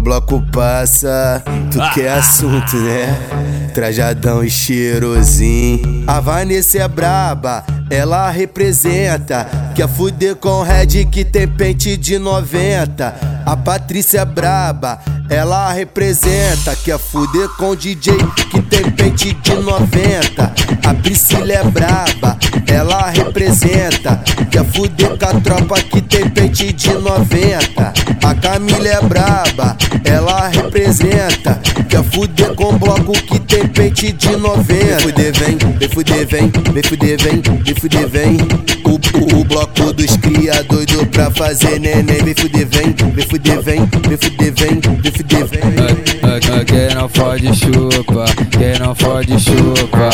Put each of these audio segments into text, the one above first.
bloco passa, tu quer assunto, né? Trajadão e cheirosinho. A Vanessa é braba, ela representa. Quer fuder com Red que tem pente de 90. A Patrícia é braba, ela representa. Quer fuder com DJ que tem pente de 90. A Priscila é braba, representa. Quer fuder com a tropa que tem pente de 90. A Camila é braba, ela representa. Quer fuder com bloco que tem pente de 90. Vem fuder, vem, vem fuder, vem, vem fuder, vem, vem fuder, vem. O, o, o bloco dos cria doido pra fazer neném. Vem fuder, vem, vem fuder, vem, vem fuder, vem, vem fuder, vem. Quem não fode chupa, quem não fode chupa.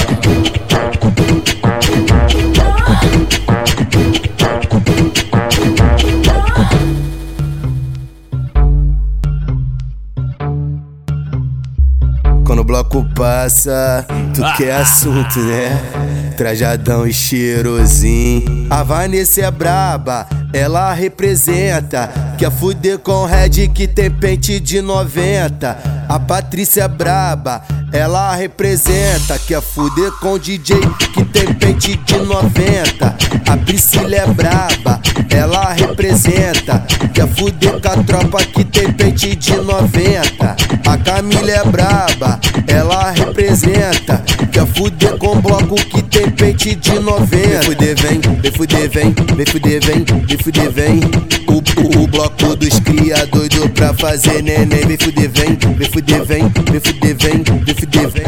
Quando o bloco passa, tu quer assunto, né? Trajadão e cheirosinho. A Vanessa é braba, ela representa. Quer fuder com Red que tem pente de 90. A Patrícia é braba, ela representa. Quer fuder com DJ que tem pente de 90. A Priscila é braba, ela representa. Quer fuder com a tropa que tem pente de 90. A Camila é braba, ela representa. Quer fuder com bloco que tem pente de 90. Vem fuder, vem, vem fuder, vem, vem fuder, vem, vem fuder, vem. O, o, o bloco dos cria doido pra fazer neném. Vem fuder, vem, vem fuder, vem, vem fuder, vem, vem fuder, vem.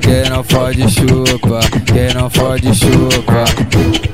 Quem não fode chupa, quem não fode chupa.